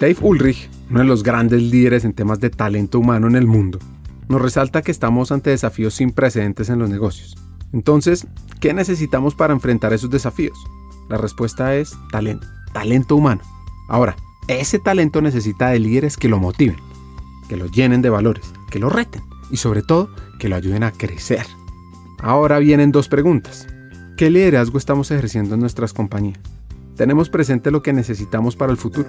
Dave Ulrich, uno de los grandes líderes en temas de talento humano en el mundo, nos resalta que estamos ante desafíos sin precedentes en los negocios. Entonces, ¿qué necesitamos para enfrentar esos desafíos? La respuesta es talento, talento humano. Ahora, ese talento necesita de líderes que lo motiven, que lo llenen de valores, que lo reten y sobre todo que lo ayuden a crecer. Ahora vienen dos preguntas. ¿Qué liderazgo estamos ejerciendo en nuestras compañías? ¿Tenemos presente lo que necesitamos para el futuro?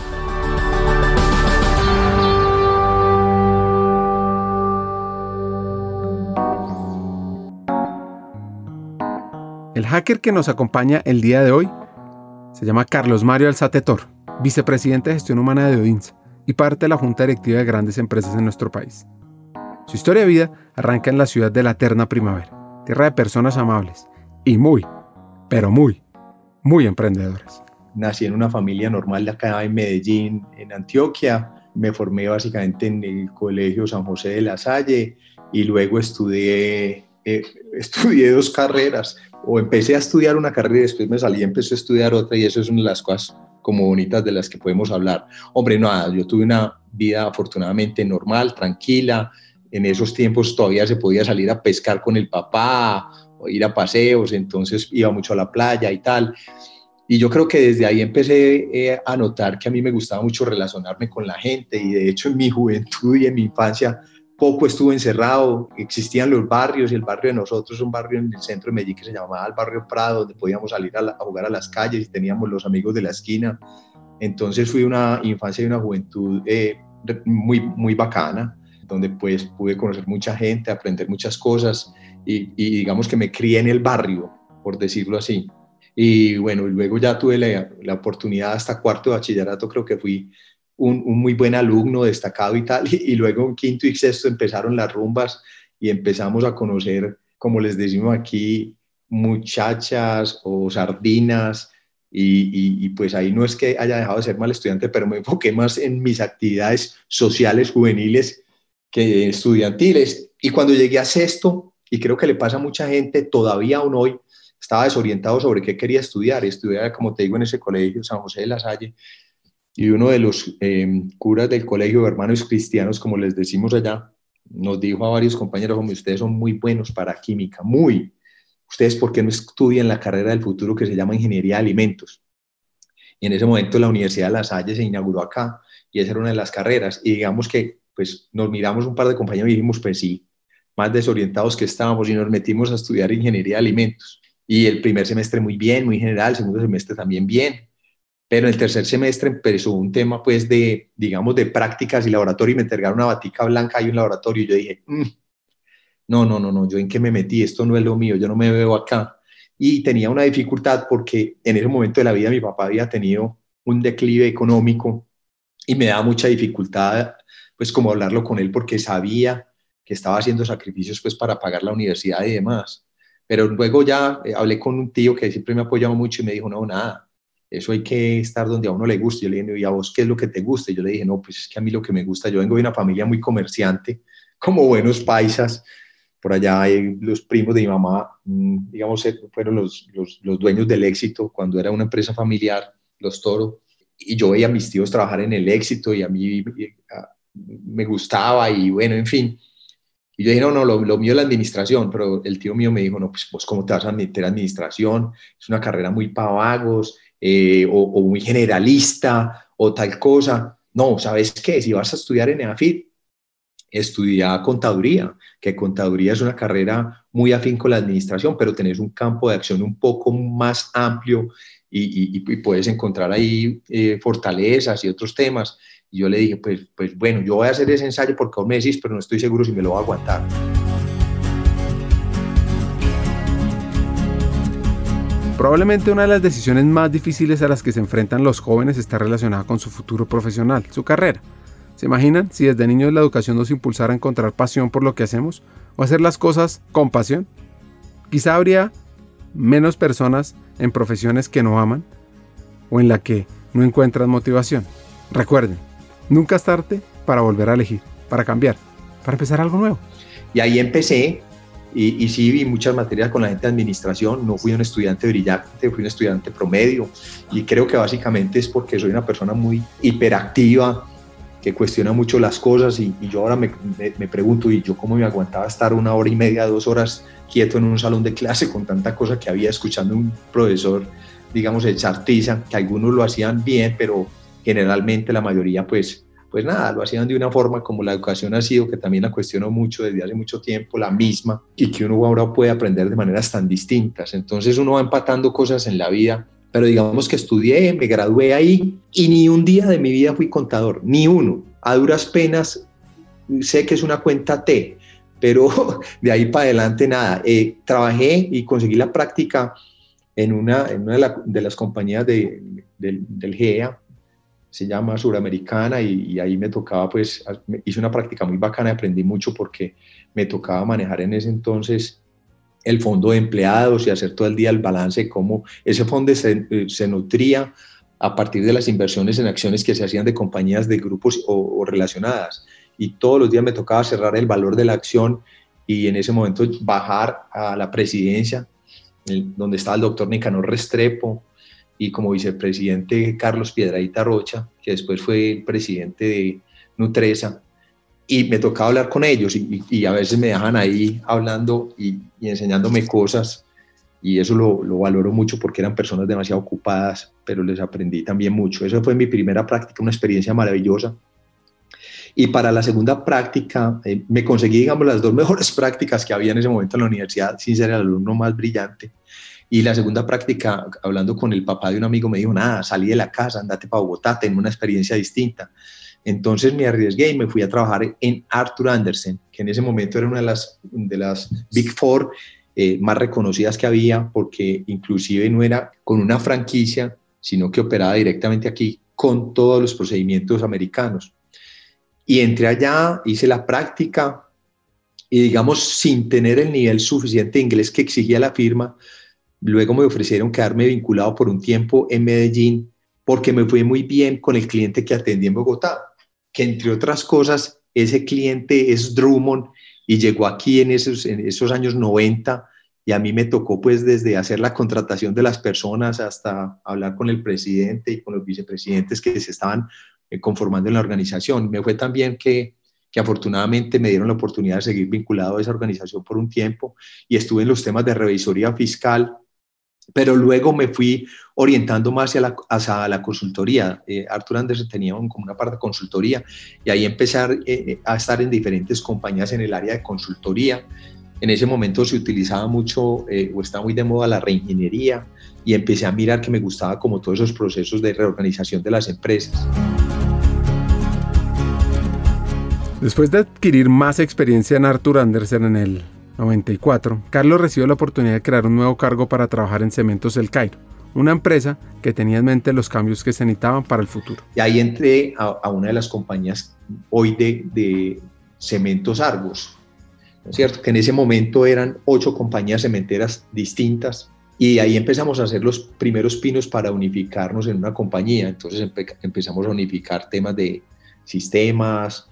Hacker que nos acompaña el día de hoy se llama Carlos Mario Alzate Toro, vicepresidente de gestión humana de Odins y parte de la junta directiva de grandes empresas en nuestro país. Su historia de vida arranca en la ciudad de la eterna primavera, tierra de personas amables y muy, pero muy, muy emprendedoras. Nací en una familia normal de acá en Medellín, en Antioquia. Me formé básicamente en el Colegio San José de la Salle y luego estudié, eh, estudié dos carreras, o empecé a estudiar una carrera y después me salí y empecé a estudiar otra y eso es una de las cosas como bonitas de las que podemos hablar. Hombre, nada, yo tuve una vida afortunadamente normal, tranquila. En esos tiempos todavía se podía salir a pescar con el papá o ir a paseos, entonces iba mucho a la playa y tal. Y yo creo que desde ahí empecé eh, a notar que a mí me gustaba mucho relacionarme con la gente y de hecho en mi juventud y en mi infancia poco estuve encerrado, existían los barrios y el barrio de nosotros, un barrio en el centro de Medellín que se llamaba el barrio Prado, donde podíamos salir a, jugar a las calles y teníamos los amigos de la esquina. Entonces fui una infancia y una juventud eh, muy, muy bacana, donde pues pude conocer mucha gente, aprender muchas cosas y, digamos que me crié en el barrio, por decirlo así. Y bueno, luego ya tuve la, la oportunidad hasta cuarto de bachillerato, creo que fui un, muy buen alumno destacado y tal, y, luego en quinto y sexto empezaron las rumbas y empezamos a conocer, como les decimos aquí, muchachas o sardinas, y, pues ahí no es que haya dejado de ser mal estudiante, pero me enfoqué más en mis actividades sociales juveniles que estudiantiles. Y cuando llegué a sexto, y creo que le pasa a mucha gente, todavía aún hoy, estaba desorientado sobre qué quería estudiar. Estudiaba, como te digo, en ese colegio San José de la Salle, y uno de los eh, curas del colegio de hermanos cristianos, como les decimos allá, nos dijo a varios compañeros, como ustedes son muy buenos para química, muy. Ustedes, ¿por qué no estudian la carrera del futuro que se llama Ingeniería de Alimentos? Y en ese momento la Universidad de La Salle se inauguró acá y esa era una de las carreras. Y digamos que pues nos miramos un par de compañeros y dijimos, pues sí, más desorientados que estábamos y nos metimos a estudiar Ingeniería de Alimentos. Y el primer semestre muy bien, muy general, el segundo semestre también bien pero en el tercer semestre empezó un tema pues de, digamos, de prácticas y laboratorio y me entregaron una batica blanca en un laboratorio y yo dije, mm, no, no, no, no, yo en qué me metí, esto no es lo mío, yo no me veo acá. Y tenía una dificultad porque en ese momento de la vida mi papá había tenido un declive económico y me daba mucha dificultad pues como hablarlo con él porque sabía que estaba haciendo sacrificios pues para pagar la universidad y demás. Pero luego ya eh, hablé con un tío que siempre me ha apoyado mucho y me dijo, no, nada, eso hay que estar donde a uno le guste. Yo le dije, ¿y a vos qué es lo que te gusta? Y yo le dije, no, pues es que a mí lo que me gusta, yo vengo de una familia muy comerciante, como buenos paisas. Por allá hay los primos de mi mamá, mm, digamos, eh, fueron los, los, los dueños del éxito cuando era una empresa familiar, los Toro. Y yo veía a mis tíos trabajar en el éxito y a mí me gustaba y bueno, en fin. Y yo dije, no, no, lo, lo, mío es la administración, pero el tío mío me dijo, no, pues cómo te vas a meter administración, es una carrera muy para vagos, eh, o, muy generalista o tal cosa. No, ¿sabes qué? Si vas a estudiar en EAFIT, estudia contaduría, que contaduría es una carrera muy afín con la administración, pero tenés un campo de acción un poco más amplio y, puedes encontrar ahí eh, fortalezas y otros temas. Y yo le dije, pues, pues bueno, yo voy a hacer ese ensayo por vos me decís, pero no estoy seguro si me lo voy a aguantar. Probablemente una de las decisiones más difíciles a las que se enfrentan los jóvenes está relacionada con su futuro profesional, su carrera. ¿Se imaginan si desde niños la educación nos impulsara a encontrar pasión por lo que hacemos o hacer las cosas con pasión? Quizá habría menos personas en profesiones que no aman o en la que no encuentran motivación. Recuerden, nunca es tarde para volver a elegir, para cambiar, para empezar algo nuevo. Y ahí empecé y, sí vi muchas materias con la gente de administración, no fui un estudiante brillante, fui un estudiante promedio. Y creo que básicamente es porque soy una persona muy hiperactiva, que cuestiona mucho las cosas. Y, yo ahora me, me, pregunto, ¿y yo cómo me aguantaba estar una hora y media, dos horas quieto en un salón de clase con tanta cosa que había escuchando un profesor, digamos, el chartiza, que algunos lo hacían bien, pero generalmente la mayoría pues pues nada, lo hacían de una forma como la educación ha sido, que también la cuestiono mucho desde hace mucho tiempo, la misma, y que uno ahora puede aprender de maneras tan distintas. Entonces uno va empatando cosas en la vida, pero digamos que estudié, me gradué ahí y ni un día de mi vida fui contador, ni uno. A duras penas sé que es una cuenta T, pero de ahí para adelante nada. Eh, trabajé y conseguí la práctica en una, de, las compañías de, del GEA, se llama Suramericana y, ahí me tocaba, pues, hice una práctica muy bacana aprendí mucho porque me tocaba manejar en ese entonces el fondo de empleados y hacer todo el día el balance, cómo ese fondo se, eh, se nutría a partir de las inversiones en acciones que se hacían de compañías de grupos o, relacionadas. Y todos los días me tocaba cerrar el valor de la acción y en ese momento bajar a la presidencia, donde estaba el doctor Nicanor Restrepo, y como vicepresidente Carlos Piedradita Rocha, que después fue el presidente de Nutresa, y me tocaba hablar con ellos y, a veces me dejan ahí hablando y, enseñándome cosas y eso lo, lo, valoro mucho porque eran personas demasiado ocupadas, pero les aprendí también mucho. Esa fue mi primera práctica, una experiencia maravillosa. Y para la segunda práctica eh, me conseguí, digamos, las dos mejores prácticas que había en ese momento en la universidad, sin ser el alumno más brillante. Y la segunda práctica, hablando con el papá de un amigo, me dijo, nada, salí de la casa, andate para Bogotá, ten una experiencia distinta. Entonces me arriesgué y me fui a trabajar en Arthur Andersen, que en ese momento era una de las, de las Big Four eh, más reconocidas que había, porque inclusive no era con una franquicia, sino que operaba directamente aquí con todos los procedimientos americanos. Y entré allá, hice la práctica y digamos, sin tener el nivel suficiente de inglés que exigía la firma, Luego me ofrecieron quedarme vinculado por un tiempo en Medellín porque me fue muy bien con el cliente que atendí en Bogotá, que entre otras cosas, ese cliente es Drummond y llegó aquí en esos, en esos años 90 y a mí me tocó pues desde hacer la contratación de las personas hasta hablar con el presidente y con los vicepresidentes que se estaban eh, conformando en la organización. Me fue también que, que afortunadamente me dieron la oportunidad de seguir vinculado a esa organización por un tiempo y estuve en los temas de revisoría fiscal pero luego me fui orientando más hacia la, hacia la consultoría. Eh, Arthur Anderson tenía como una parte de consultoría y ahí empecé a, eh, a, estar en diferentes compañías en el área de consultoría. En ese momento se utilizaba mucho eh, o estaba muy de moda la reingeniería y empecé a mirar que me gustaba como todos esos procesos de reorganización de las empresas. Después de adquirir más experiencia en Arthur Andersen en el 94, Carlos recibió la oportunidad de crear un nuevo cargo para trabajar en Cementos El Cairo, una empresa que tenía en mente los cambios que se necesitaban para el futuro. Y ahí entré a, una de las compañías hoy de, de Cementos Argos, ¿no es cierto? Que en ese momento eran ocho compañías cementeras distintas y ahí empezamos a hacer los primeros pinos para unificarnos en una compañía. Entonces empezamos a unificar temas de sistemas,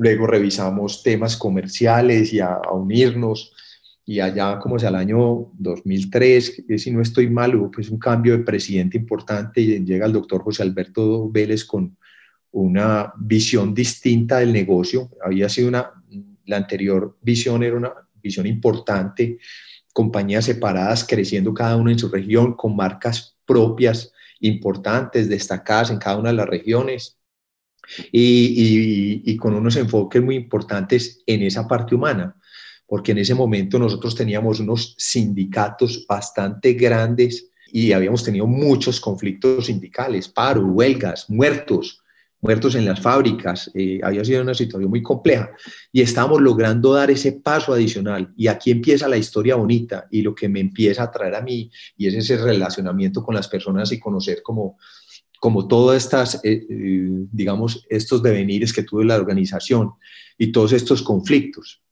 Luego revisamos temas comerciales y a, unirnos. Y allá, como sea el año 2003, si no estoy mal, hubo pues un cambio de presidente importante y llega el doctor José Alberto Vélez con una visión distinta del negocio. Había sido una, la anterior visión era una visión importante, compañías separadas creciendo cada una en su región con marcas propias importantes, destacadas en cada una de las regiones y, con unos enfoques muy importantes en esa parte humana, porque en ese momento nosotros teníamos unos sindicatos bastante grandes y habíamos tenido muchos conflictos sindicales, paro, huelgas, muertos, muertos en las fábricas. Eh, había sido una situación muy compleja y estábamos logrando dar ese paso adicional. Y aquí empieza la historia bonita y lo que me empieza a traer a mí y es ese relacionamiento con las personas y conocer como como todas estas, eh, eh, digamos, estos devenires que tuvo la organización y todos estos conflictos.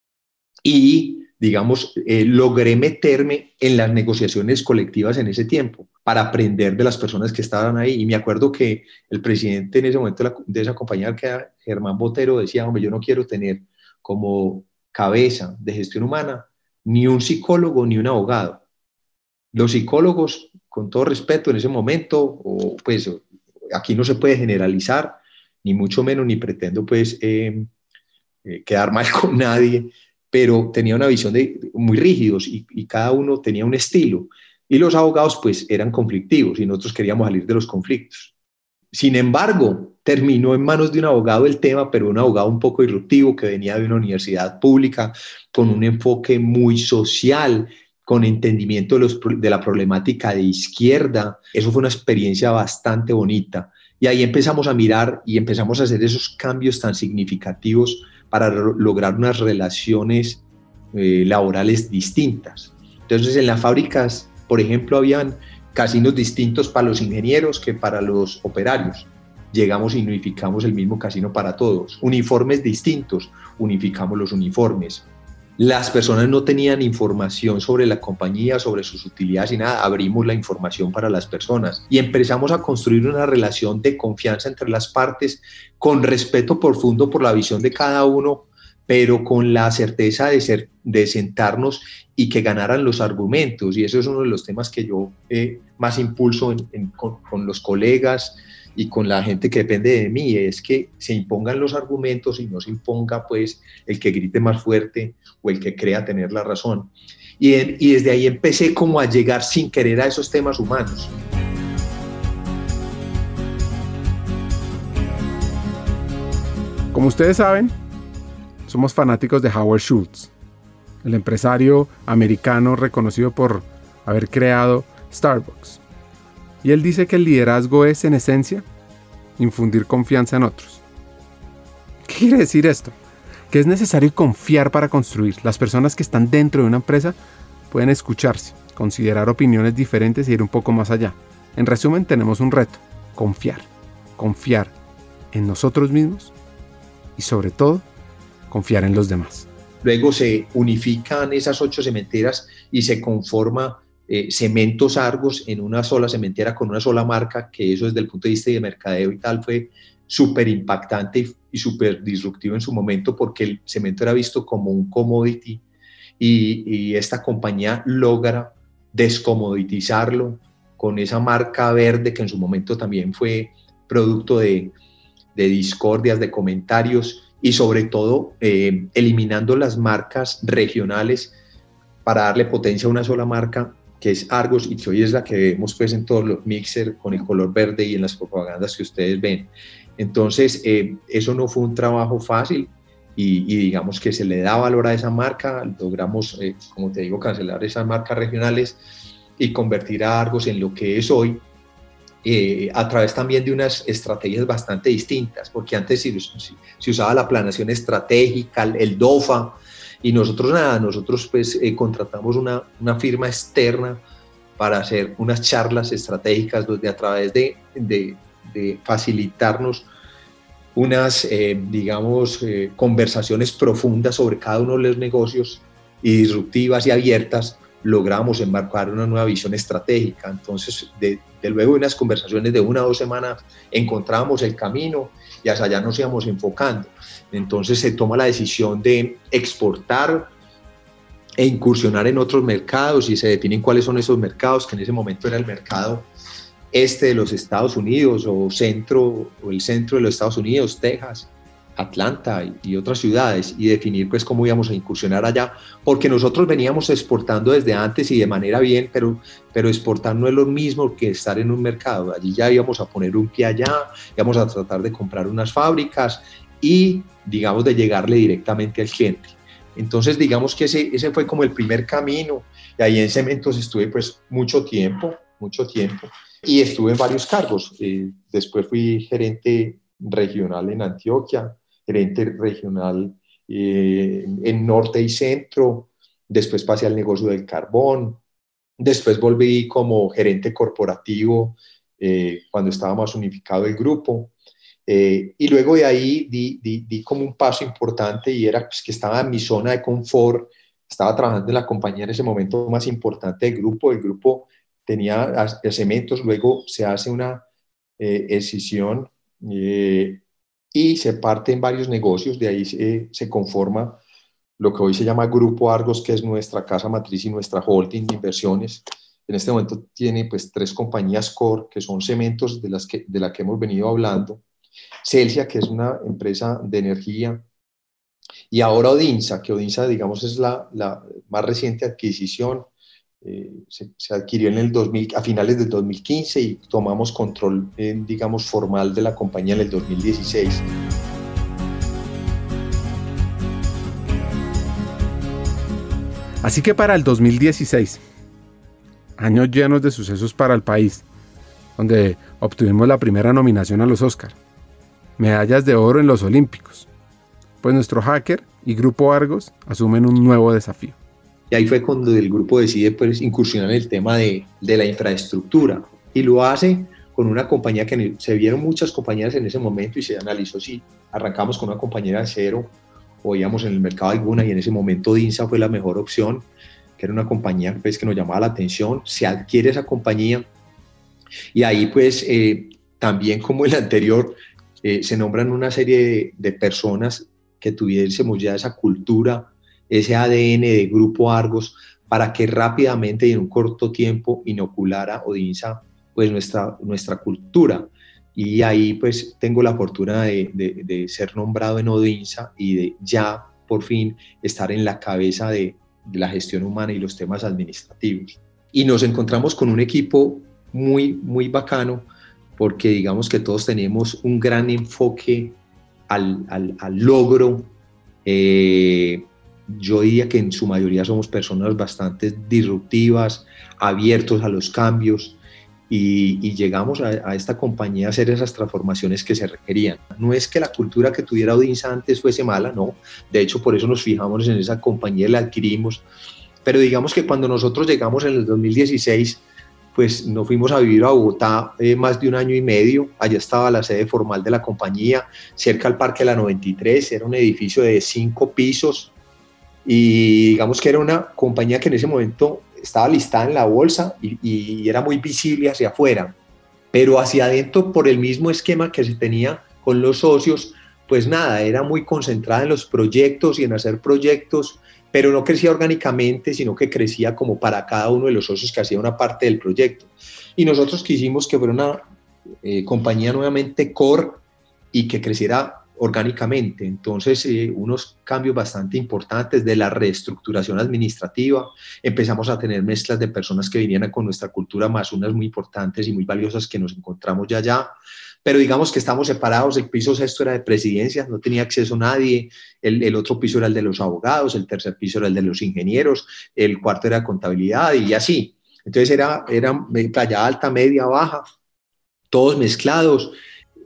Y, digamos, eh, logré meterme en las negociaciones colectivas en ese tiempo para aprender de las personas que estaban ahí. Y me acuerdo que el presidente en ese momento de esa compañía, que era Germán Botero, decía, hombre, yo no quiero tener como cabeza de gestión humana ni un psicólogo ni un abogado. Los psicólogos, con todo respeto en ese momento, o pues aquí no se puede generalizar, ni mucho menos, ni pretendo pues eh, eh, quedar mal con nadie, pero tenía una visión de muy rígidos y, cada uno tenía un estilo. Y los abogados pues eran conflictivos y nosotros queríamos salir de los conflictos. Sin embargo, terminó en manos de un abogado el tema, pero un abogado un poco disruptivo que venía de una universidad pública con un enfoque muy social con entendimiento de, la problemática de izquierda. Eso fue una experiencia bastante bonita. Y ahí empezamos a mirar y empezamos a hacer esos cambios tan significativos para lograr unas relaciones eh, laborales distintas. Entonces, en las fábricas, por ejemplo, habían casinos distintos para los ingenieros que para los operarios. Llegamos y unificamos el mismo casino para todos. Uniformes distintos, unificamos los uniformes las personas no tenían información sobre la compañía, sobre sus utilidades y nada. Abrimos la información para las personas y empezamos a construir una relación de confianza entre las partes con respeto profundo por la visión de cada uno, pero con la certeza de, ser, de sentarnos y que ganaran los argumentos. Y eso es uno de los temas que yo eh, más impulso con, con los colegas y con la gente que depende de mí, es que se impongan los argumentos y no se imponga pues el que grite más fuerte o el que crea tener la razón. Y, y desde ahí empecé como a llegar sin querer a esos temas humanos. Como ustedes saben, somos fanáticos de Howard Schultz, el empresario americano reconocido por haber creado Starbucks. Y él dice que el liderazgo es, en esencia, infundir confianza en otros. ¿Qué quiere decir esto? Que es necesario confiar para construir. Las personas que están dentro de una empresa pueden escucharse, considerar opiniones diferentes y ir un poco más allá. En resumen, tenemos un reto, confiar. Confiar en nosotros mismos y sobre todo, confiar en los demás. Luego se unifican esas ocho cementeras y se conforma eh, cementos Argos en una sola cementera con una sola marca, que eso desde el punto de vista de mercadeo y tal fue súper impactante y, súper disruptivo en su momento porque el cemento era visto como un commodity y, esta compañía logra descomoditizarlo con esa marca verde que en su momento también fue producto de, discordias, de comentarios y sobre todo eh, eliminando las marcas regionales para darle potencia a una sola marca que es Argos y que hoy es la que vemos pues en todos los mixer con el color verde y en las propagandas que ustedes ven. Entonces, eh, eso no fue un trabajo fácil y, digamos que se le da valor a esa marca, logramos, eh, como te digo, cancelar esas marcas regionales y convertir a Argos en lo que es hoy, eh, a través también de unas estrategias bastante distintas, porque antes se, se usaba la planeación estratégica, el DOFA, y nosotros nada, nosotros pues eh, contratamos una, una, firma externa para hacer unas charlas estratégicas donde a través de, de, de facilitarnos unas, eh, digamos, eh, conversaciones profundas sobre cada uno de los negocios y disruptivas y abiertas, logramos embarcar una nueva visión estratégica. Entonces, de, de luego de unas conversaciones de una o dos semanas, encontramos el camino y hacia allá nos íbamos enfocando. Entonces se toma la decisión de exportar e incursionar en otros mercados y se definen cuáles son esos mercados, que en ese momento era el mercado este de los Estados Unidos o centro o el centro de los Estados Unidos, Texas, Atlanta y, otras ciudades y definir pues cómo íbamos a incursionar allá, porque nosotros veníamos exportando desde antes y de manera bien, pero, pero exportar no es lo mismo que estar en un mercado. Allí ya íbamos a poner un pie allá, íbamos a tratar de comprar unas fábricas y digamos de llegarle directamente al cliente. Entonces digamos que ese, ese fue como el primer camino y ahí en Cementos estuve pues mucho tiempo, mucho tiempo y estuve en varios cargos. Eh, después fui gerente regional en Antioquia, gerente regional eh, en norte y centro, después pasé al negocio del carbón, después volví como gerente corporativo eh, cuando estaba más unificado el grupo. Eh, y luego de ahí di, di, di, como un paso importante y era pues, que estaba en mi zona de confort, estaba trabajando en la compañía en ese momento más importante del grupo, el grupo tenía cementos, luego se hace una eh, escisión eh, y se parte en varios negocios, de ahí se, se, conforma lo que hoy se llama Grupo Argos, que es nuestra casa matriz y nuestra holding de inversiones. En este momento tiene pues tres compañías core, que son cementos de las que, de la que hemos venido hablando, Celsia, que es una empresa de energía, y ahora Odinsa, que Odinsa, digamos, es la, la más reciente adquisición, eh, se, adquirió en el 2000, a finales del 2015 y tomamos control, eh, digamos, formal de la compañía en el 2016. Así que para el 2016, años llenos de sucesos para el país, donde obtuvimos la primera nominación a los Oscar, medallas de oro en los Olímpicos, pues nuestro hacker y Grupo Argos asumen un nuevo desafío. Y ahí fue cuando el grupo decide pues, incursionar en el tema de, de la infraestructura. Y lo hace con una compañía que se vieron muchas compañías en ese momento y se analizó si arrancamos con una compañía de cero o íbamos en el mercado alguna y en ese momento DINSA fue la mejor opción, que era una compañía pues, que nos llamaba la atención, se adquiere esa compañía. Y ahí pues eh, también como el anterior eh, se nombran una serie de, de personas que tuviésemos ya esa cultura ese ADN de Grupo Argos para que rápidamente y en un corto tiempo inoculara Odinsa pues nuestra, nuestra cultura. Y ahí pues tengo la fortuna de, de, ser nombrado en Odinsa y de ya por fin estar en la cabeza de, de la gestión humana y los temas administrativos. Y nos encontramos con un equipo muy, muy bacano porque digamos que todos tenemos un gran enfoque al, al, al logro, eh, yo diría que en su mayoría somos personas bastante disruptivas, abiertos a los cambios y, llegamos a, esta compañía a hacer esas transformaciones que se requerían. No es que la cultura que tuviera Odinsa antes fuese mala, no. De hecho, por eso nos fijamos en esa compañía y la adquirimos. Pero digamos que cuando nosotros llegamos en el 2016, pues nos fuimos a vivir a Bogotá eh, más de un año y medio. Allá estaba la sede formal de la compañía, cerca al Parque La 93. Era un edificio de cinco pisos, y digamos que era una compañía que en ese momento estaba listada en la bolsa y, era muy visible hacia afuera, pero hacia adentro por el mismo esquema que se tenía con los socios, pues nada, era muy concentrada en los proyectos y en hacer proyectos, pero no crecía orgánicamente, sino que crecía como para cada uno de los socios que hacía una parte del proyecto. Y nosotros quisimos que fuera una eh, compañía nuevamente core y que creciera orgánicamente. Entonces, eh, unos cambios bastante importantes de la reestructuración administrativa. Empezamos a tener mezclas de personas que venían con nuestra cultura, más unas muy importantes y muy valiosas que nos encontramos ya allá. Pero digamos que estamos separados. El piso sexto era de presidencia, no tenía acceso nadie. El, el otro piso era el de los abogados, el tercer piso era el de los ingenieros, el cuarto era contabilidad y así. Entonces era, era playa alta, media, baja, todos mezclados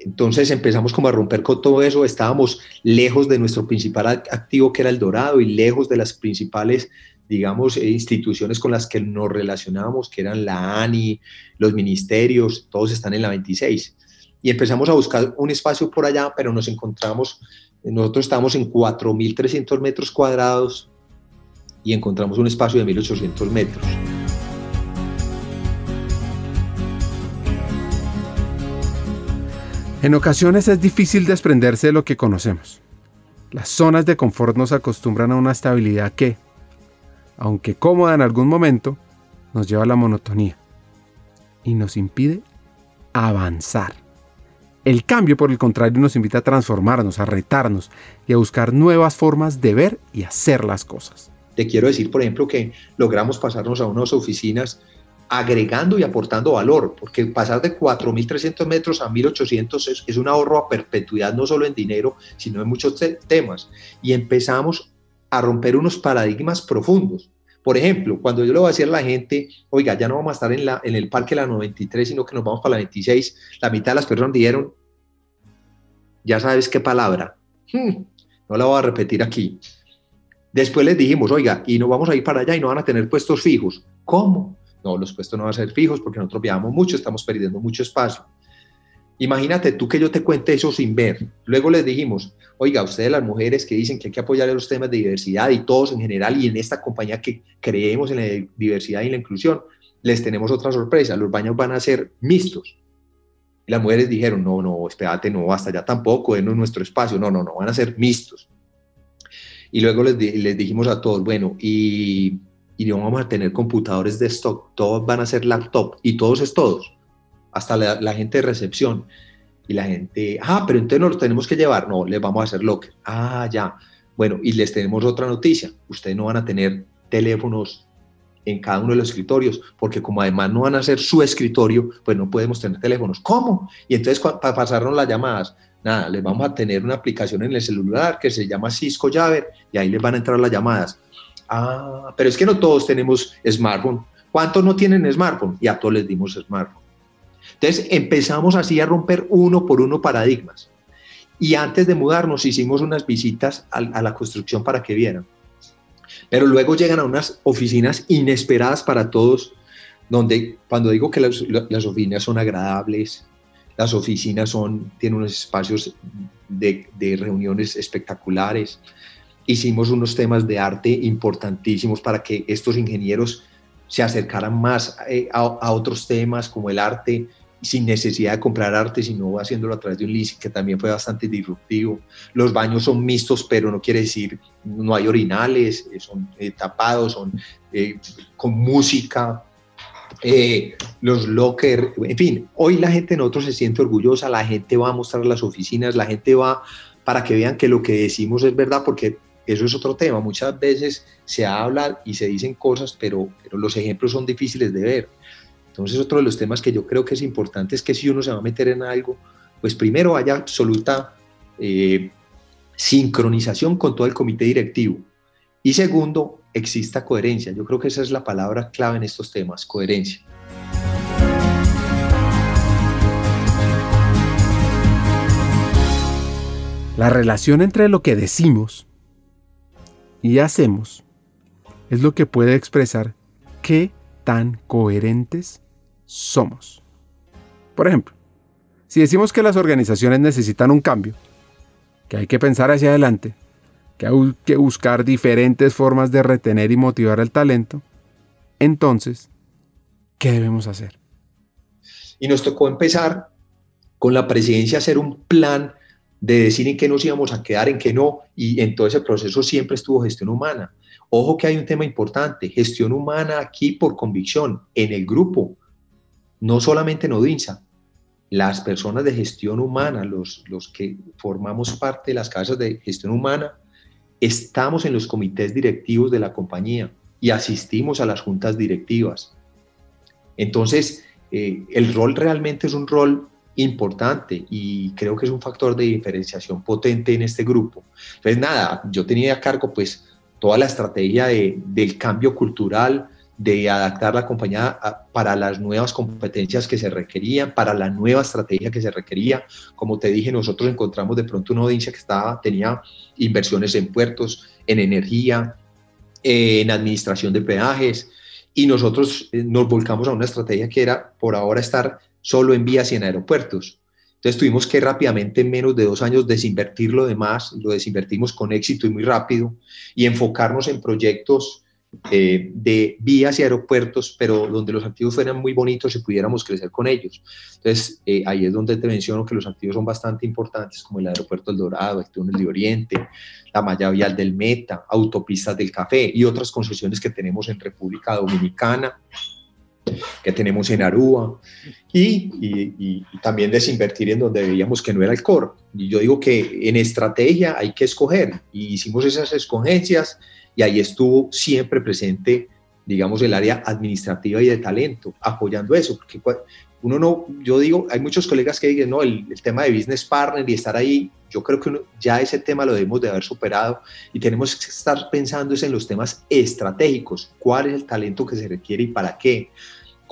entonces empezamos como a romper con todo eso, estábamos lejos de nuestro principal activo que era el dorado y lejos de las principales, digamos, eh, instituciones con las que nos relacionábamos, que eran la ANI, los ministerios, todos están en la 26. Y empezamos a buscar un espacio por allá, pero nos encontramos, nosotros estábamos en 4.300 metros cuadrados y encontramos un espacio de 1.800 metros. En ocasiones es difícil desprenderse de lo que conocemos. Las zonas de confort nos acostumbran a una estabilidad que, aunque cómoda en algún momento, nos lleva a la monotonía y nos impide avanzar. El cambio, por el contrario, nos invita a transformarnos, a retarnos y a buscar nuevas formas de ver y hacer las cosas. Te quiero decir, por ejemplo, que logramos pasarnos a unas oficinas agregando y aportando valor, porque pasar de 4.300 metros a 1.800 es, un ahorro a perpetuidad, no solo en dinero, sino en muchos temas. Y empezamos a romper unos paradigmas profundos. Por ejemplo, cuando yo le voy a decir a la gente, oiga, ya no vamos a estar en, la, en el parque la 93, sino que nos vamos para la 26, la mitad de las personas dijeron, ya sabes qué palabra, hmm, no la voy a repetir aquí. Después les dijimos, oiga, y nos vamos a ir para allá y no van a tener puestos fijos. ¿Cómo? No, los puestos no van a ser fijos porque nosotros viajamos mucho, estamos perdiendo mucho espacio. Imagínate tú que yo te cuente eso sin ver. Luego les dijimos, oiga, ustedes las mujeres que dicen que hay que apoyar los temas de diversidad y todos en general y en esta compañía que creemos en la diversidad y la inclusión, les tenemos otra sorpresa, los baños van a ser mixtos. Y las mujeres dijeron, no, no, espérate, no, hasta allá tampoco, es nuestro espacio, no, no, no, van a ser mixtos. Y luego les, les dijimos a todos, bueno, y, y no vamos a tener computadores de stock, todos van a ser laptop, y todos es todos hasta la, gente de recepción. Y la gente, ah, pero entonces nos lo tenemos que llevar. No, les vamos a hacer locker. Ah, ya. Bueno, y les tenemos otra noticia. Ustedes no van a tener teléfonos en cada uno de los escritorios, porque como además no van a ser su escritorio, pues no podemos tener teléfonos. ¿Cómo? Y entonces para pasarnos las llamadas, nada, les vamos a tener una aplicación en el celular que se llama Cisco Jabber y ahí les van a entrar las llamadas. Ah, pero es que no todos tenemos smartphone. ¿Cuántos no tienen smartphone? Y a todos les dimos smartphone. Entonces empezamos así a romper uno por uno paradigmas. Y antes de mudarnos hicimos unas visitas a, la construcción para que vieran. Pero luego llegan a unas oficinas inesperadas para todos, donde cuando digo que las, oficinas son agradables, las oficinas son, tienen unos espacios de, reuniones espectaculares. Hicimos unos temas de arte importantísimos para que estos ingenieros se acercaran más eh, a, a, otros temas como el arte, sin necesidad de comprar arte, sino haciéndolo a través de un leasing, que también fue bastante disruptivo. Los baños son mixtos, pero no quiere decir, no hay orinales, eh, son eh, tapados, son eh, con música, los locker, en fin, hoy la gente en otros se siente orgullosa, la gente va a mostrar las oficinas, la gente va para que vean que lo que decimos es verdad, porque eso es otro tema. Muchas veces se habla y se dicen cosas, pero, pero los ejemplos son difíciles de ver. Entonces, otro de los temas que yo creo que es importante es que si uno se va a meter en algo, pues primero haya absoluta eh, sincronización con todo el comité directivo. Y segundo, exista coherencia. Yo creo que esa es la palabra clave en estos temas, coherencia. La relación entre lo que decimos y hacemos es lo que puede expresar qué tan coherentes somos. Por ejemplo, si decimos que las organizaciones necesitan un cambio, que hay que pensar hacia adelante, que hay que buscar diferentes formas de retener y motivar el talento, entonces, ¿qué debemos hacer? Y nos tocó empezar con la presidencia a hacer un plan de decir en qué nos íbamos a quedar, en qué no, y en todo ese proceso siempre estuvo gestión humana. Ojo que hay un tema importante, gestión humana aquí por convicción, en el grupo, no solamente en Odinsa, las personas de gestión humana, los, los que formamos parte de las casas de gestión humana, estamos en los comités directivos de la compañía y asistimos a las juntas directivas. Entonces, eh, el rol realmente es un rol importante y creo que es un factor de diferenciación potente en este grupo. Entonces, nada, yo tenía a cargo pues toda la estrategia de, del cambio cultural, de adaptar la compañía para las nuevas competencias que se requerían, para la nueva estrategia que se requería. Como te dije, nosotros encontramos de pronto una audiencia que estaba, tenía inversiones en puertos, en energía, en administración de peajes, y nosotros eh, nos volcamos a una estrategia que era por ahora estar solo en vías y en aeropuertos. Entonces tuvimos que rápidamente, en menos de dos años, desinvertir lo demás, lo desinvertimos con éxito y muy rápido, y enfocarnos en proyectos eh, de vías y aeropuertos, pero donde los activos fueran muy bonitos y pudiéramos crecer con ellos. Entonces, eh, ahí es donde te menciono que los activos son bastante importantes, como el aeropuerto El Dorado, el túnel de Oriente, la malla vial del Meta, autopistas del Café y otras concesiones que tenemos en República Dominicana, que tenemos en Aruba, y, y, también desinvertir en donde veíamos que no era el core. Y yo digo que en estrategia hay que escoger, y hicimos esas escogencias y ahí estuvo siempre presente, digamos, el área administrativa y de talento, apoyando eso, porque uno no, yo digo, hay muchos colegas que dicen, no, el, tema de business partner y estar ahí, yo creo que ya ese tema lo debemos de haber superado y tenemos que estar pensando en los temas estratégicos, cuál es el talento que se requiere y para qué,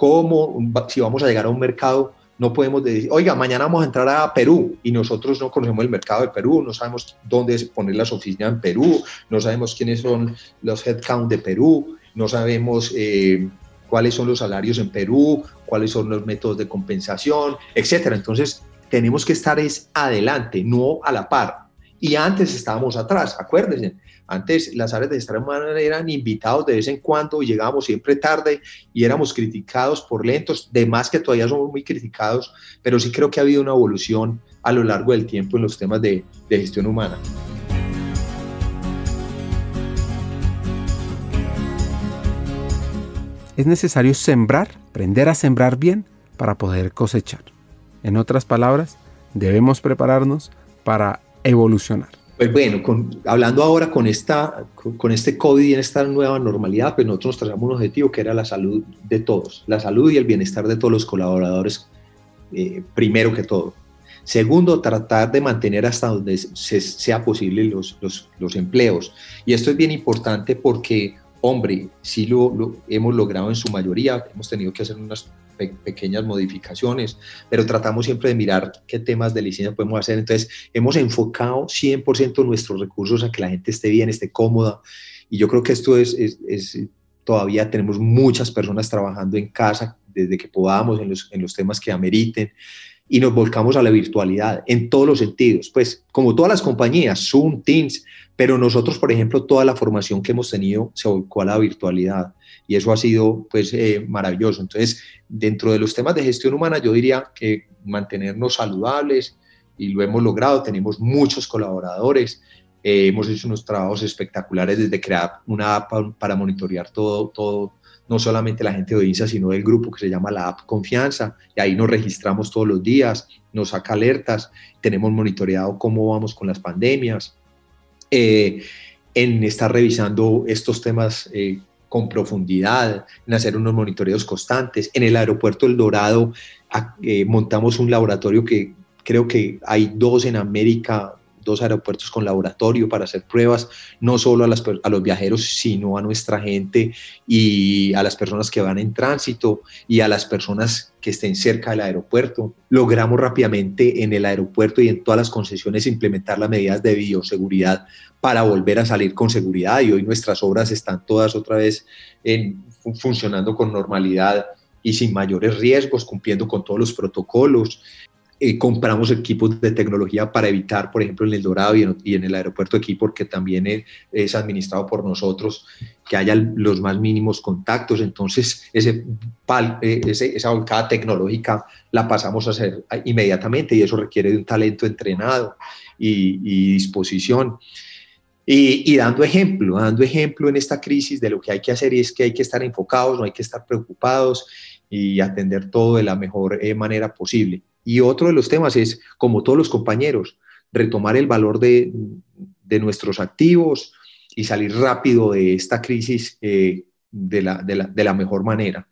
cómo, si vamos a llegar a un mercado no podemos decir, oiga, mañana vamos a entrar a Perú y nosotros no conocemos el mercado de Perú, no sabemos dónde poner las oficinas en Perú, no sabemos quiénes son los headcount de Perú, no sabemos eh, cuáles son los salarios en Perú, cuáles son los métodos de compensación, etcétera. Entonces, tenemos que estar es adelante, no a la par. Y antes estábamos atrás, acuérdense. Antes las áreas de desarrollo humano eran invitados de vez en cuando y llegábamos siempre tarde y éramos criticados por lentos, de más que todavía somos muy criticados, pero sí creo que ha habido una evolución a lo largo del tiempo en los temas de gestión humana. Es necesario sembrar, aprender a sembrar bien para poder cosechar. En otras palabras, debemos prepararnos para evolucionar. Pues bueno, hablando ahora con, esta, con, este COVID y en esta nueva normalidad, pues nosotros nos trazamos un objetivo que era la salud de todos, la salud y el bienestar de todos los colaboradores, eh, primero que todo. Segundo, tratar de mantener hasta donde sea posible los, empleos. Y esto es bien importante porque, hombre, sí lo, lo hemos logrado en su mayoría, hemos tenido que hacer unas pequeñas modificaciones, pero tratamos siempre de mirar qué temas de licencia podemos hacer. Entonces, hemos enfocado 100% nuestros recursos a que la gente esté bien, esté cómoda. Y yo creo que esto es, es, todavía tenemos muchas personas trabajando en casa desde que podamos en los, en los temas que ameriten y nos volcamos a la virtualidad en todos los sentidos. Pues como todas las compañías, Zoom, Teams, pero nosotros, por ejemplo, toda la formación que hemos tenido se volcó a la virtualidad y eso ha sido pues eh, maravilloso. Entonces, dentro de los temas de gestión humana, yo diría que mantenernos saludables y lo hemos logrado, tenemos muchos colaboradores, eh, hemos hecho unos trabajos espectaculares desde crear una app para monitorear todo, todo, no solamente la gente de Odinsa, sino del grupo que se llama la app Confianza, y ahí nos registramos todos los días, nos saca alertas, tenemos monitoreado cómo vamos con las pandemias, eh, en estar revisando estos temas eh, con profundidad, en hacer unos monitoreos constantes. En el aeropuerto El Dorado eh, montamos un laboratorio que creo que hay dos en América dos aeropuertos con laboratorio para hacer pruebas, no solo a, los viajeros, sino a nuestra gente y a las personas que van en tránsito y a las personas que estén cerca del aeropuerto. Logramos rápidamente en el aeropuerto y en todas las concesiones implementar las medidas de bioseguridad para volver a salir con seguridad y hoy nuestras obras están todas otra vez funcionando con normalidad y sin mayores riesgos, cumpliendo con todos los protocolos. Eh, compramos equipos de tecnología para evitar, por ejemplo, en el Dorado y en, el aeropuerto aquí, porque también es, administrado por nosotros, que haya los más mínimos contactos. Entonces, eh, esa volcada tecnológica la pasamos a hacer inmediatamente y eso requiere de un talento entrenado y, disposición. Y, y, dando ejemplo, dando ejemplo en esta crisis de lo que hay que hacer y es que hay que estar enfocados, no hay que estar preocupados y atender todo de la mejor eh, manera posible. Y otro de los temas es, como todos los compañeros, retomar el valor de, nuestros activos y salir rápido de esta crisis eh, de, la, mejor manera,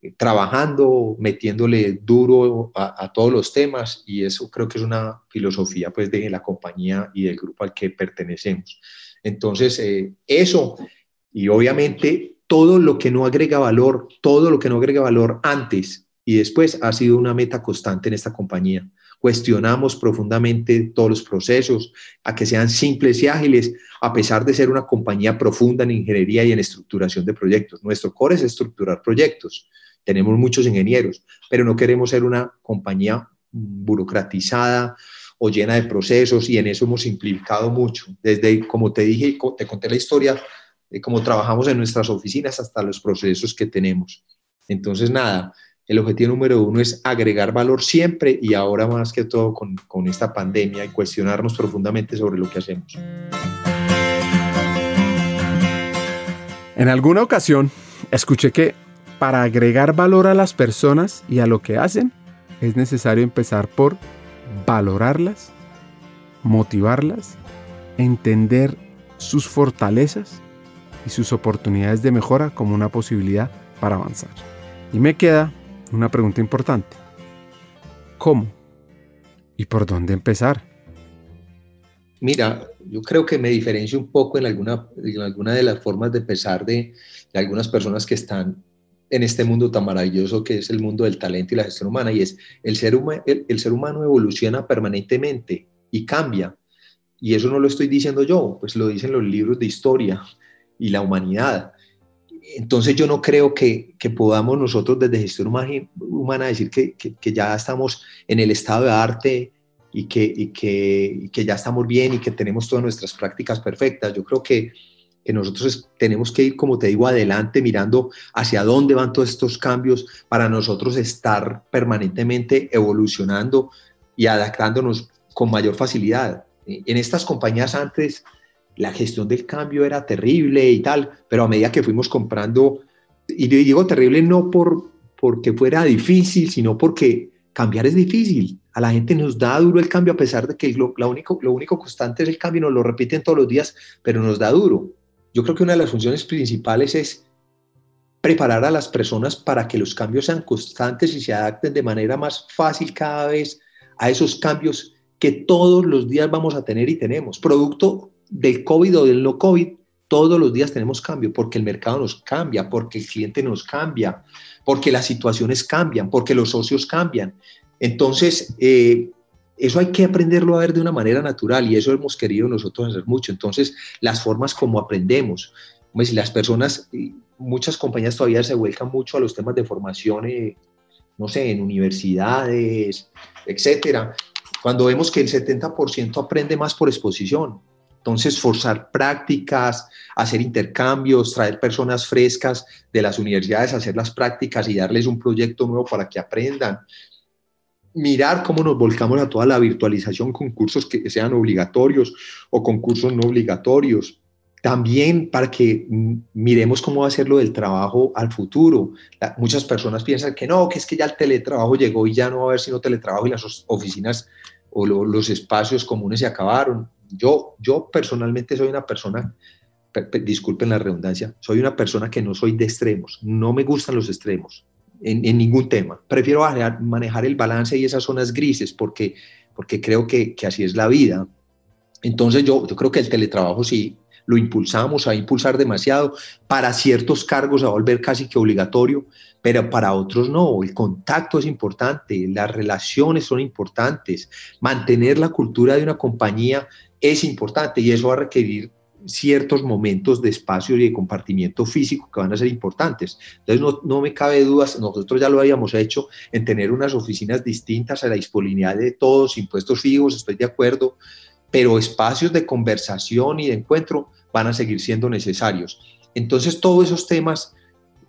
eh, trabajando, metiéndole duro a, todos los temas y eso creo que es una filosofía pues de la compañía y del grupo al que pertenecemos. Entonces, eh, eso y obviamente todo lo que no agrega valor, todo lo que no agrega valor antes y después ha sido una meta constante en esta compañía. Cuestionamos profundamente todos los procesos a que sean simples y ágiles, a pesar de ser una compañía profunda en ingeniería y en estructuración de proyectos. Nuestro core es estructurar proyectos. Tenemos muchos ingenieros, pero no queremos ser una compañía burocratizada o llena de procesos y en eso hemos simplificado mucho. Desde, como te dije, te conté la historia de cómo trabajamos en nuestras oficinas hasta los procesos que tenemos. Entonces, nada, el objetivo número uno es agregar valor siempre y ahora más que todo con, con esta pandemia y cuestionarnos profundamente sobre lo que hacemos. En alguna ocasión escuché que para agregar valor a las personas y a lo que hacen es necesario empezar por valorarlas, motivarlas, entender sus fortalezas y sus oportunidades de mejora como una posibilidad para avanzar. Y me queda una pregunta importante. ¿Cómo? ¿Y por dónde empezar? Mira, yo creo que me diferencio un poco en alguna, en alguna de las formas de empezar de, algunas personas que están en este mundo tan maravilloso que es el mundo del talento y la gestión humana, y es el ser, el ser humano evoluciona permanentemente y cambia. Y eso no lo estoy diciendo yo, pues lo dicen los libros de historia y la humanidad entonces yo no creo que, podamos nosotros desde gestión humana decir que, que, ya estamos en el estado de arte y, que, ya estamos bien y que tenemos todas nuestras prácticas perfectas. Yo creo que, nosotros tenemos que ir, como te digo, adelante mirando hacia dónde van todos estos cambios para nosotros estar permanentemente evolucionando y adaptándonos con mayor facilidad. En estas compañías antes la gestión del cambio era terrible y tal, pero a medida que fuimos comprando, y digo terrible no por porque fuera difícil, sino porque cambiar es difícil. A la gente nos da duro el cambio a pesar de que lo, único, lo único constante es el cambio, nos lo repiten todos los días, pero nos da duro. Yo creo que una de las funciones principales es preparar a las personas para que los cambios sean constantes y se adapten de manera más fácil cada vez a esos cambios que todos los días vamos a tener y tenemos. Producto del COVID o del no COVID, todos los días tenemos cambio, porque el mercado nos cambia, porque el cliente nos cambia, porque las situaciones cambian, porque los socios cambian. Entonces, eh, eso hay que aprenderlo a ver de una manera natural y eso hemos querido nosotros hacer mucho. Entonces, las formas como aprendemos, si las personas, muchas compañías todavía se vuelcan mucho a los temas de formación, eh, no sé, en universidades, etcétera. Cuando vemos que el 70% aprende más por exposición, entonces, forzar prácticas, hacer intercambios, traer personas frescas de las universidades, hacer las prácticas y darles un proyecto nuevo para que aprendan. Mirar cómo nos volcamos a toda la virtualización con cursos que sean obligatorios o con cursos no obligatorios. También para que miremos cómo va a ser lo del trabajo al futuro. muchas personas piensan que no, que es que ya el teletrabajo llegó y ya no va a haber sino teletrabajo y las oficinas o los espacios comunes se acabaron yo, yo personalmente soy una persona, disculpen la redundancia, soy una persona que no soy de extremos, no me gustan los extremos en, ningún tema. Prefiero manejar el balance y esas zonas grises porque, porque creo que, que así es la vida. Entonces yo, yo creo que el teletrabajo sí lo impulsamos a impulsar demasiado, para ciertos cargos a volver casi que obligatorio, pero para otros no. El contacto es importante, las relaciones son importantes, mantener la cultura de una compañía es importante y eso va a requerir ciertos momentos de espacio y de compartimiento físico que van a ser importantes. Entonces, no, no, me cabe dudas, nosotros ya lo habíamos hecho, en tener unas oficinas distintas a la disponibilidad de todos, impuestos fijos, estoy de acuerdo, pero espacios de conversación y de encuentro van a seguir siendo necesarios. Entonces, todos esos temas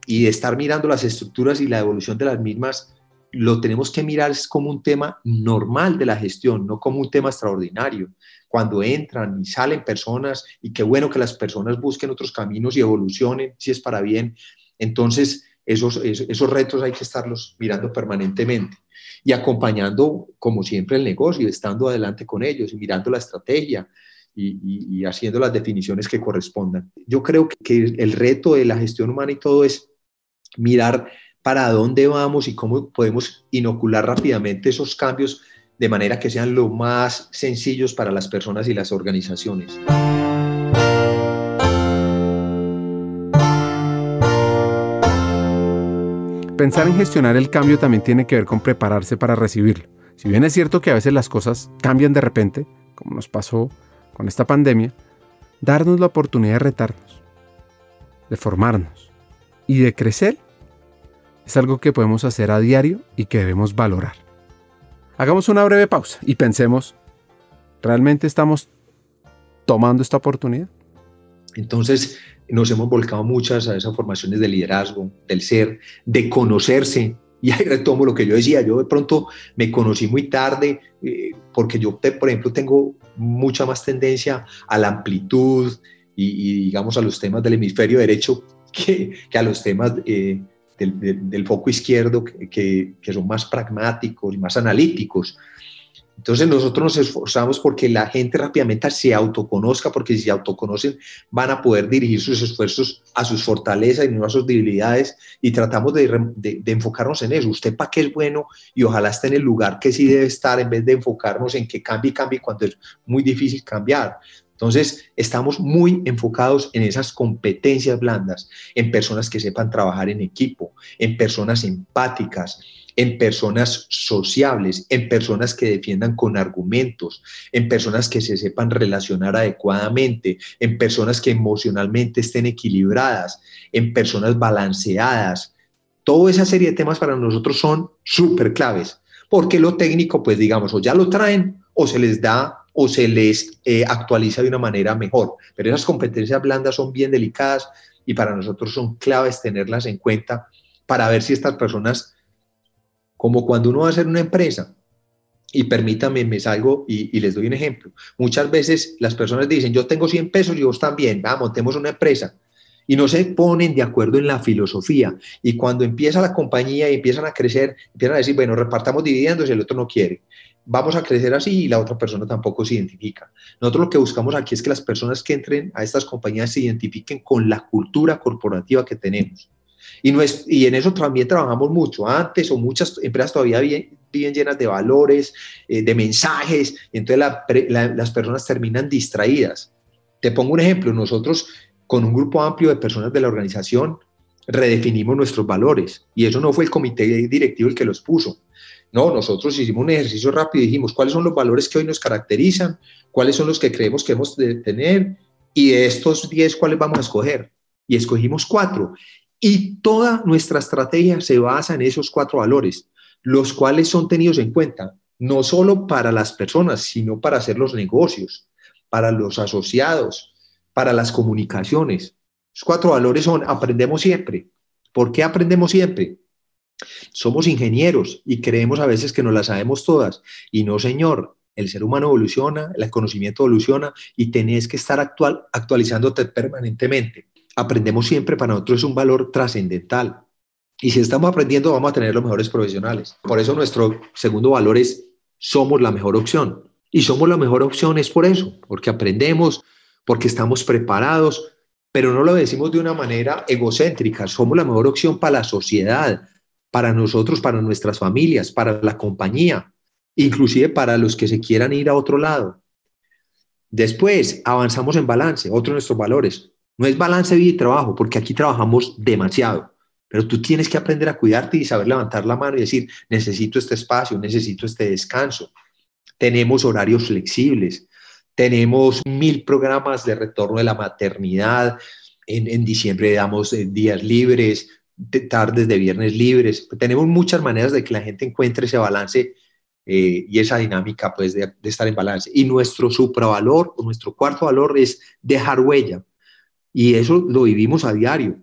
y de estar mirando las estructuras y la evolución de las mismas, lo tenemos que mirar como un tema normal de la gestión, no como un tema extraordinario cuando entran y salen personas y qué bueno que las personas busquen otros caminos y evolucionen, si es para bien. Entonces, esos, esos, retos hay que estarlos mirando permanentemente y acompañando, como siempre, el negocio, estando adelante con ellos y mirando la estrategia y, y, haciendo las definiciones que correspondan. Yo creo que el reto de la gestión humana y todo es mirar para dónde vamos y cómo podemos inocular rápidamente esos cambios de manera que sean lo más sencillos para las personas y las organizaciones. Pensar en gestionar el cambio también tiene que ver con prepararse para recibirlo. Si bien es cierto que a veces las cosas cambian de repente, como nos pasó con esta pandemia, darnos la oportunidad de retarnos, de formarnos y de crecer es algo que podemos hacer a diario y que debemos valorar. Hagamos una breve pausa y pensemos, ¿realmente estamos tomando esta oportunidad? Entonces, nos hemos volcado muchas a esas formaciones de liderazgo, del ser, de conocerse. Y ahí retomo lo que yo decía, yo de pronto me conocí muy tarde, eh, porque yo, por ejemplo, tengo mucha más tendencia a la amplitud y, digamos, a los temas del hemisferio derecho que, a los temas eh, del, foco izquierdo que, son más pragmáticos y más analíticos. Entonces nosotros nos esforzamos porque la gente rápidamente se autoconozca, porque si se autoconocen van a poder dirigir sus esfuerzos a sus fortalezas y no a sus debilidades y tratamos de, de enfocarnos en eso. ¿Usted para qué es bueno? Y ojalá esté en el lugar que sí debe estar en vez de enfocarnos en que cambie, cambie cuando es muy difícil cambiar. Entonces, estamos muy enfocados en esas competencias blandas, en personas que sepan trabajar en equipo, en personas empáticas, en personas sociables, en personas que defiendan con argumentos, en personas que se sepan relacionar adecuadamente, en personas que emocionalmente estén equilibradas, en personas balanceadas. Toda esa serie de temas para nosotros son súper claves, porque lo técnico, pues digamos, o ya lo traen o se les da o se les eh, actualiza de una manera mejor. Pero esas competencias blandas son bien delicadas y para nosotros son claves tenerlas en cuenta para ver si estas personas, como cuando uno va a hacer una empresa, y permítame, me salgo y, les doy un ejemplo. Muchas veces las personas dicen, yo tengo 100 pesos y vos también, vamos, montemos una empresa. Y no se ponen de acuerdo en la filosofía. Y cuando empieza la compañía y empiezan a crecer, empiezan a decir, bueno, repartamos dividendos y el otro no quiere vamos a crecer así y la otra persona tampoco se identifica. Nosotros lo que buscamos aquí es que las personas que entren a estas compañías se identifiquen con la cultura corporativa que tenemos. Y, en eso también trabajamos mucho. Antes o muchas empresas todavía viven, llenas de valores, eh, de mensajes, y entonces las personas terminan distraídas. Te pongo un ejemplo, nosotros con un grupo amplio de personas de la organización redefinimos nuestros valores y eso no fue el comité directivo el que los puso. No, nosotros hicimos un ejercicio rápido y dijimos cuáles son los valores que hoy nos caracterizan, cuáles son los que creemos que hemos de tener y de estos 10 cuáles vamos a escoger. Y escogimos cuatro. Y toda nuestra estrategia se basa en esos cuatro valores, los cuales son tenidos en cuenta, no solo para las personas, sino para hacer los negocios, para los asociados, para las comunicaciones. Los cuatro valores son aprendemos siempre. ¿Por qué aprendemos siempre? Somos ingenieros y creemos a veces que no las sabemos todas. Y no, señor, el ser humano evoluciona, el conocimiento evoluciona y tenés que estar actual, actualizándote permanentemente. Aprendemos siempre, para nosotros es un valor trascendental. Y si estamos aprendiendo, vamos a tener los mejores profesionales. Por eso nuestro segundo valor es somos la mejor opción. Y somos la mejor opción es por eso, porque aprendemos, porque estamos preparados, pero no lo decimos de una manera egocéntrica. Somos la mejor opción para la sociedad, para nosotros, para nuestras familias, para la compañía, inclusive para los que se quieran ir a otro lado. Después avanzamos en balance, otro de nuestros valores. No es balance vida y trabajo, porque aquí trabajamos demasiado, pero tú tienes que aprender a cuidarte y saber levantar la mano y decir, necesito este espacio, necesito este descanso. Tenemos horarios flexibles, tenemos mil programas de retorno de la maternidad, en, en diciembre damos eh, días libres, de tardes de viernes libres. Tenemos muchas maneras de que la gente encuentre ese balance eh, y esa dinámica pues, de, estar en balance. Y nuestro supravalor o nuestro cuarto valor es dejar huella. Y eso lo vivimos a diario.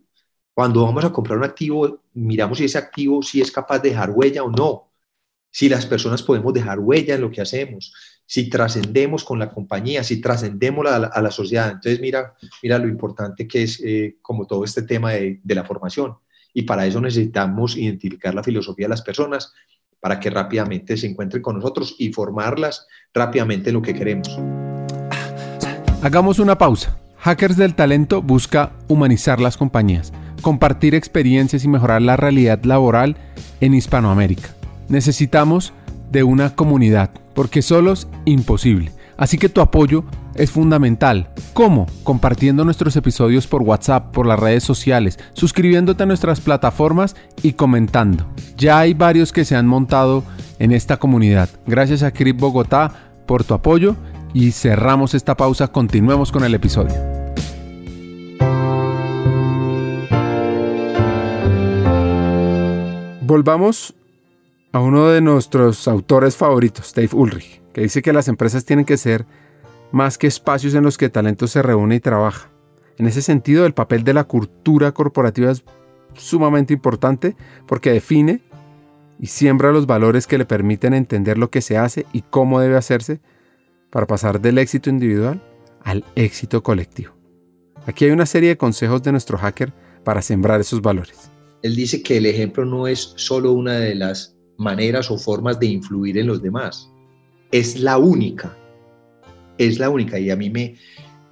Cuando vamos a comprar un activo, miramos si ese activo si es capaz de dejar huella o no. Si las personas podemos dejar huella en lo que hacemos, si trascendemos con la compañía, si trascendemos a, la sociedad. Entonces, mira, mira lo importante que es eh, como todo este tema de la formación y para eso necesitamos identificar la filosofía de las personas para que rápidamente se encuentren con nosotros y formarlas rápidamente en lo que queremos. Hagamos una pausa. Hackers del Talento busca humanizar las compañías, compartir experiencias y mejorar la realidad laboral en Hispanoamérica. Necesitamos de una comunidad, porque solos imposible. Así que tu apoyo es fundamental. ¿Cómo? Compartiendo nuestros episodios por WhatsApp, por las redes sociales, suscribiéndote a nuestras plataformas y comentando. Ya hay varios que se han montado en esta comunidad. Gracias a Crip Bogotá por tu apoyo y cerramos esta pausa. Continuemos con el episodio. Volvamos a uno de nuestros autores favoritos, Dave Ulrich, que dice que las empresas tienen que ser más que espacios en los que el talento se reúne y trabaja. En ese sentido, el papel de la cultura corporativa es sumamente importante porque define y siembra los valores que le permiten entender lo que se hace y cómo debe hacerse para pasar del éxito individual al éxito colectivo. Aquí hay una serie de consejos de nuestro hacker para sembrar esos valores. Él dice que el ejemplo no es solo una de las maneras o formas de influir en los demás, es la única es la única y a mí me,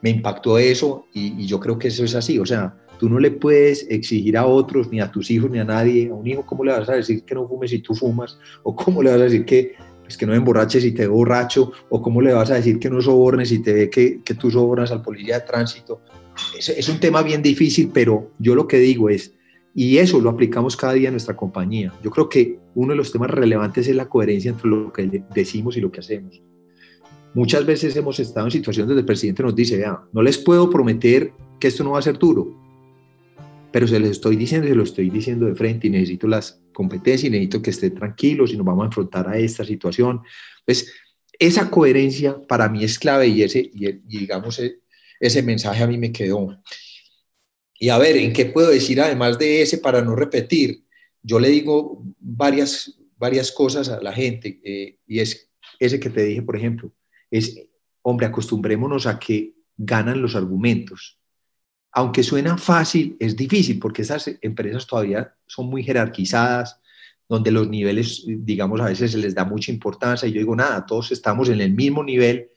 me impactó eso y, yo creo que eso es así, o sea, tú no le puedes exigir a otros, ni a tus hijos, ni a nadie, a un hijo, ¿cómo le vas a decir que no fumes si tú fumas? ¿O cómo le vas a decir que, pues, que no emborraches si te ve borracho? ¿O cómo le vas a decir que no sobornes si te ve que, que tú sobornas al policía de tránsito? Es, es un tema bien difícil, pero yo lo que digo es, Y eso lo aplicamos cada día en nuestra compañía. Yo creo que uno de los temas relevantes es la coherencia entre lo que decimos y lo que hacemos. Muchas veces hemos estado en situaciones donde el presidente nos dice, vea, no les puedo prometer que esto no va a ser duro, pero se les estoy diciendo y se lo estoy diciendo de frente y necesito las competencias y necesito que estén tranquilos y nos vamos a enfrentar a esta situación. Pues esa coherencia para mí es clave y ese, y, digamos, e, ese mensaje a mí me quedó. Y a ver, ¿en qué puedo decir además de ese para no repetir? Yo le digo varias, varias cosas a la gente eh, y es ese que te dije, por ejemplo, es, hombre, acostumbrémonos a que ganan los argumentos. Aunque suena fácil, es difícil porque esas empresas todavía son muy jerarquizadas, donde los niveles, digamos, a veces se les da mucha importancia y yo digo, nada, todos estamos en el mismo nivel,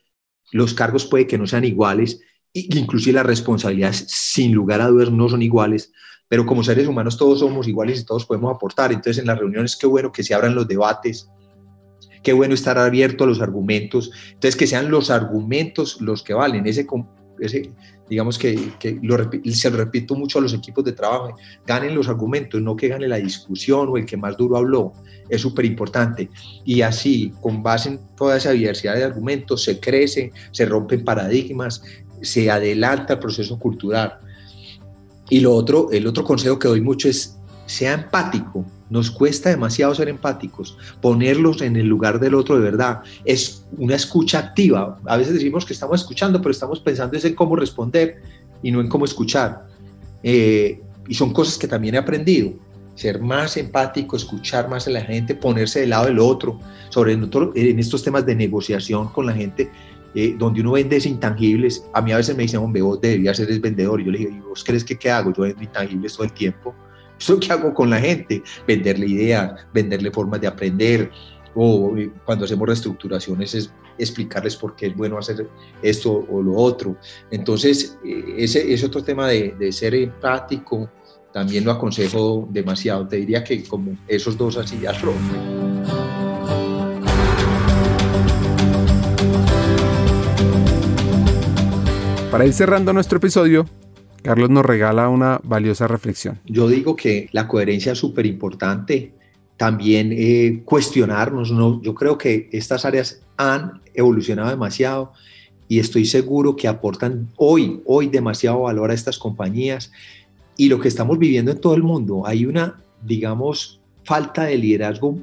los cargos puede que no sean iguales, inclusive las responsabilidades sin lugar a dudas no son iguales, pero como seres humanos todos somos iguales y todos podemos aportar. Entonces en las reuniones qué bueno que se abran los debates, qué bueno estar abierto a los argumentos, entonces que sean los argumentos los que valen, ese, ese digamos que, que lo, se lo repito mucho a los equipos de trabajo, ganen los argumentos, no que gane la discusión o el que más duro habló, es súper importante. Y así, con base en toda esa diversidad de argumentos, se crece, se rompen paradigmas, se adelanta el proceso cultural. Y lo otro, el otro consejo que doy mucho es, sea empático. Nos cuesta demasiado ser empáticos, ponerlos en el lugar del otro de verdad. Es una escucha activa. A veces decimos que estamos escuchando, pero estamos pensando en cómo responder y no en cómo escuchar. Eh, y son cosas que también he aprendido. Ser más empático, escuchar más a la gente, ponerse del lado del otro. Sobre en estos temas de negociación con la gente, eh, donde uno vende intangibles, a mí a veces me dicen, hombre, vos deberías ser el vendedor. Y yo le digo, ¿vos crees que qué hago? Yo vendo intangibles todo el tiempo. ¿Eso qué hago con la gente? Venderle ideas, venderle formas de aprender. O eh, cuando hacemos reestructuraciones es explicarles por qué es bueno hacer esto o lo otro. Entonces, eh, ese es otro tema de, de ser empático. También lo aconsejo demasiado. Te diría que como esos dos así, hazlo. Para ir cerrando nuestro episodio, Carlos nos regala una valiosa reflexión. Yo digo que la coherencia es súper importante. También eh, cuestionarnos. ¿no? Yo creo que estas áreas han evolucionado demasiado y estoy seguro que aportan hoy, hoy demasiado valor a estas compañías y lo que estamos viviendo en todo el mundo. Hay una, digamos, falta de liderazgo,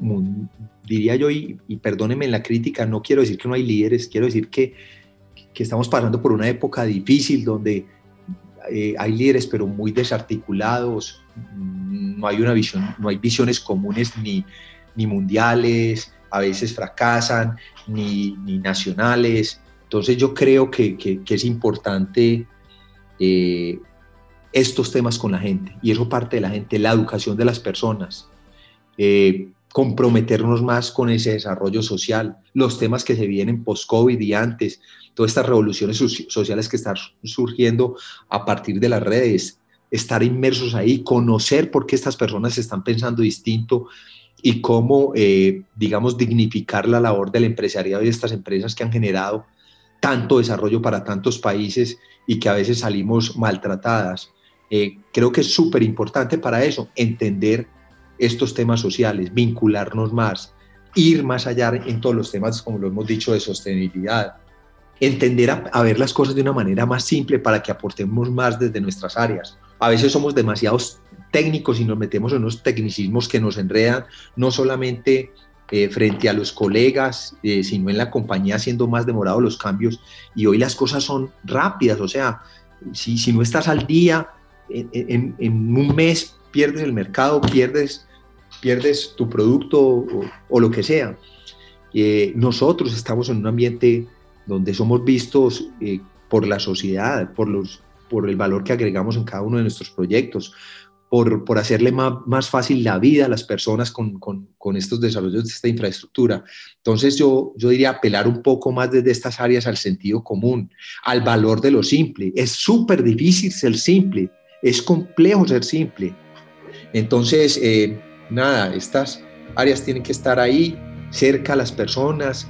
diría yo, y, y perdónenme en la crítica, no quiero decir que no hay líderes, quiero decir que que estamos pasando por una época difícil donde eh, hay líderes pero muy desarticulados, no hay una visión, no hay visiones comunes ni, ni mundiales, a veces fracasan, ni, ni nacionales. Entonces yo creo que, que, es importante eh, estos temas con la gente y eso parte de la gente, la educación de las personas. Eh, comprometernos más con ese desarrollo social, los temas que se vienen post-COVID y antes, todas estas revoluciones sociales que están surgiendo a partir de las redes, estar inmersos ahí, conocer por qué estas personas están pensando distinto y cómo, eh, digamos, dignificar la labor del empresariado y de estas empresas que han generado tanto desarrollo para tantos países y que a veces salimos maltratadas. Eh, creo que es súper importante para eso, entender estos temas sociales, vincularnos más, ir más allá en todos los temas, como lo hemos dicho, de sostenibilidad, entender a, ver las cosas de una manera más simple para que aportemos más desde nuestras áreas. A veces somos demasiados técnicos y nos metemos en unos tecnicismos que nos enredan, no solamente eh, frente a los colegas, eh, sino en la compañía haciendo más demorados los cambios. Y hoy las cosas son rápidas, o sea, si, si no estás al día, en, en un mes pierdes el mercado, pierdes pierdes tu producto o, lo que sea. Eh, nosotros estamos en un ambiente donde somos vistos eh, por la sociedad, por, los, por el valor que agregamos en cada uno de nuestros proyectos, por, por hacerle más, más, fácil la vida a las personas con, con, estos desarrollos de esta infraestructura. Entonces yo, yo diría apelar un poco más desde estas áreas al sentido común, al valor de lo simple. Es súper difícil ser simple, es complejo ser simple. Entonces, eh, nada, estas áreas tienen que estar ahí, cerca a las personas,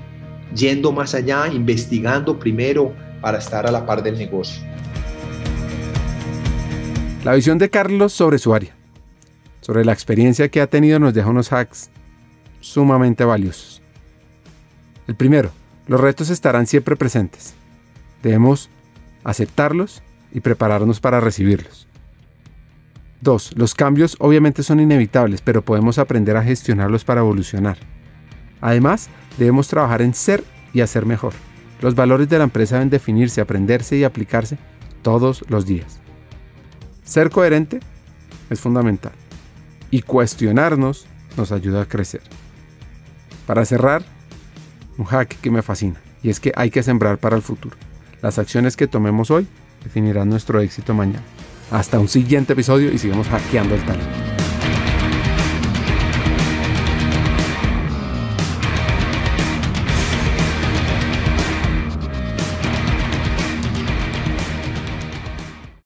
yendo más allá, investigando primero para estar a la par del negocio. La visión de Carlos sobre su área. sobre la experiencia que ha tenido nos deja unos hacks sumamente valiosos. El primero, los retos estarán siempre presentes. Debemos aceptarlos y prepararnos para recibirlos. 2. Los cambios obviamente son inevitables, pero podemos aprender a gestionarlos para evolucionar. Además, debemos trabajar en ser y hacer mejor. Los valores de la empresa deben definirse, aprenderse y aplicarse todos los días. Ser coherente es fundamental y cuestionarnos nos ayuda a crecer. Para cerrar, un hack que me fascina y es que hay que sembrar para el futuro. Las acciones que tomemos hoy definirán nuestro éxito mañana. Hasta un siguiente episodio y sigamos hackeando el talento.